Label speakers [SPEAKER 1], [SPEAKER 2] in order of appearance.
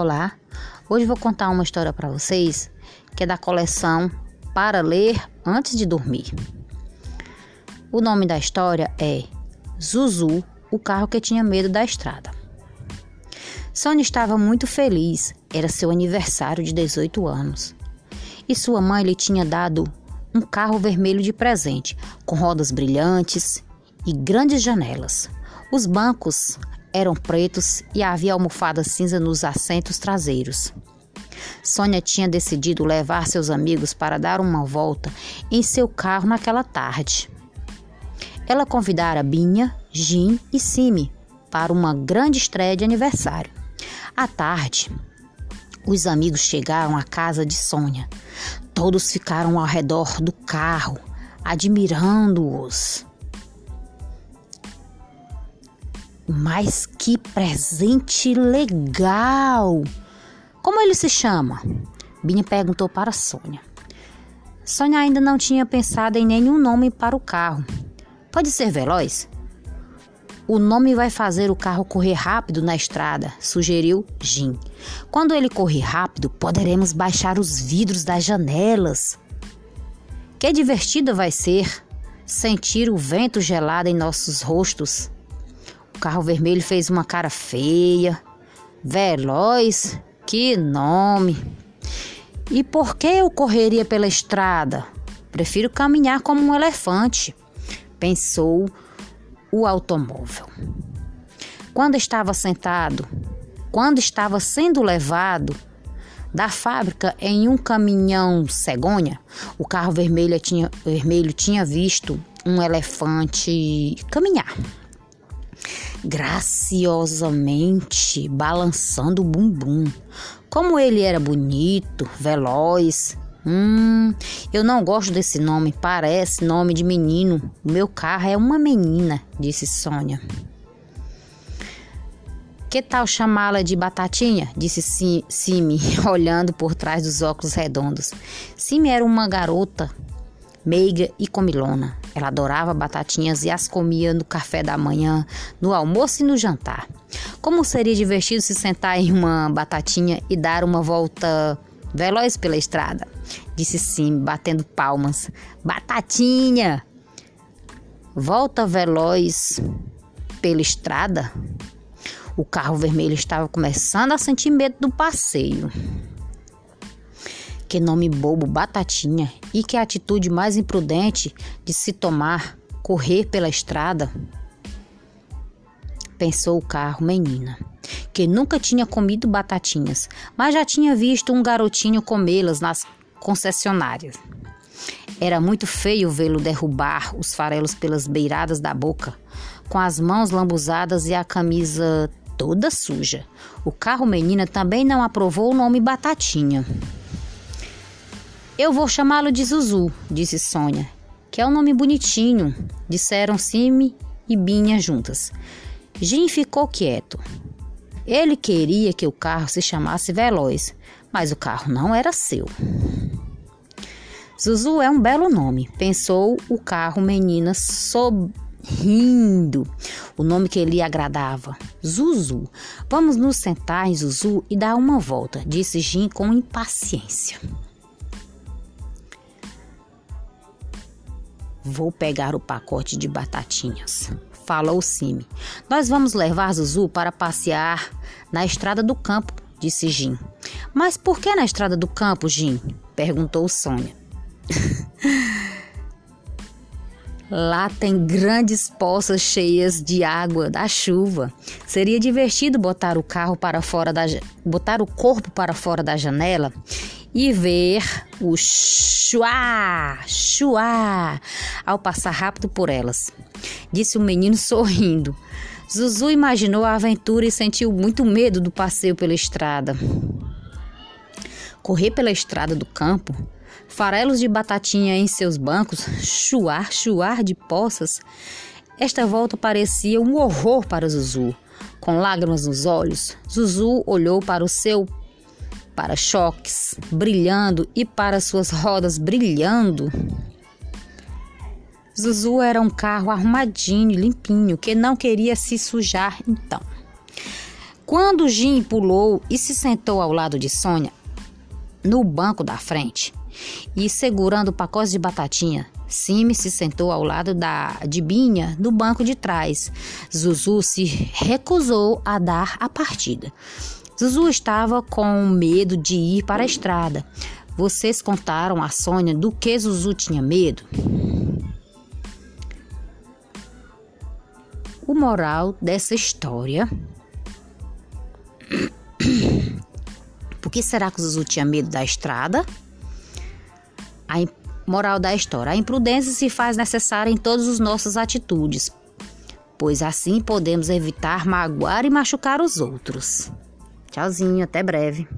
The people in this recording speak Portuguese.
[SPEAKER 1] Olá, hoje vou contar uma história para vocês que é da coleção Para Ler Antes de Dormir. O nome da história é Zuzu, o carro que tinha medo da estrada. Sônia estava muito feliz, era seu aniversário de 18 anos. E sua mãe lhe tinha dado um carro vermelho de presente, com rodas brilhantes e grandes janelas. Os bancos eram pretos e havia almofada cinza nos assentos traseiros. Sônia tinha decidido levar seus amigos para dar uma volta em seu carro naquela tarde. Ela convidara Binha, Jim e Simi para uma grande estreia de aniversário. À tarde, os amigos chegaram à casa de Sônia. Todos ficaram ao redor do carro, admirando-os. Mas que presente legal! Como ele se chama? Binha perguntou para Sônia. Sônia ainda não tinha pensado em nenhum nome para o carro. Pode ser veloz? O nome vai fazer o carro correr rápido na estrada, sugeriu Jim. Quando ele correr rápido, poderemos baixar os vidros das janelas. Que divertido vai ser sentir o vento gelado em nossos rostos. O carro vermelho fez uma cara feia. Veloz? Que nome! E por que eu correria pela estrada? Prefiro caminhar como um elefante, pensou o automóvel. Quando estava sentado, quando estava sendo levado da fábrica em um caminhão cegonha, o carro vermelho tinha, vermelho tinha visto um elefante caminhar graciosamente, balançando o bumbum. Como ele era bonito, veloz. Hum, eu não gosto desse nome, parece nome de menino. O meu carro é uma menina, disse Sônia. Que tal chamá-la de Batatinha? disse Simi, olhando por trás dos óculos redondos. Simi era uma garota meiga e comilona. Ela adorava batatinhas e as comia no café da manhã, no almoço e no jantar. Como seria divertido se sentar em uma batatinha e dar uma volta veloz pela estrada? Disse Sim, batendo palmas. Batatinha! Volta veloz pela estrada? O carro vermelho estava começando a sentir medo do passeio. Que nome bobo, batatinha. E que atitude mais imprudente de se tomar, correr pela estrada. Pensou o carro, menina, que nunca tinha comido batatinhas, mas já tinha visto um garotinho comê-las nas concessionárias. Era muito feio vê-lo derrubar os farelos pelas beiradas da boca, com as mãos lambuzadas e a camisa toda suja. O carro menina também não aprovou o nome Batatinha. Eu vou chamá-lo de Zuzu, disse Sônia, que é um nome bonitinho, disseram Simi e Binha juntas. Jim ficou quieto. Ele queria que o carro se chamasse Veloz, mas o carro não era seu. Zuzu é um belo nome, pensou o carro menina sorrindo. O nome que lhe agradava. Zuzu. Vamos nos sentar em Zuzu e dar uma volta, disse Jim com impaciência. Vou pegar o pacote de batatinhas. Falou Simi. Nós vamos levar Zuzu para passear na estrada do campo, disse Jim. Mas por que na estrada do campo, Jim? perguntou Sônia. Lá tem grandes poças cheias de água da chuva. Seria divertido botar o carro para fora da botar o corpo para fora da janela e ver o chuá, chuá ao passar rápido por elas. Disse o menino sorrindo. Zuzu imaginou a aventura e sentiu muito medo do passeio pela estrada. Correr pela estrada do campo, farelos de batatinha em seus bancos, chuar, chuar de poças. Esta volta parecia um horror para Zuzu. Com lágrimas nos olhos, Zuzu olhou para o seu para-choques brilhando e para suas rodas brilhando. Zuzu era um carro arrumadinho, limpinho, que não queria se sujar então. Quando Jim pulou e se sentou ao lado de Sônia, no banco da frente, e segurando o pacote de batatinha, Simi se sentou ao lado da Binha no banco de trás. Zuzu se recusou a dar a partida. Zuzu estava com medo de ir para a estrada. Vocês contaram a Sônia do que Zuzu tinha medo? O moral dessa história. Por que será que Zuzu tinha medo da estrada? A moral da história: a imprudência se faz necessária em todas as nossas atitudes, pois assim podemos evitar magoar e machucar os outros. Tchauzinho, até breve.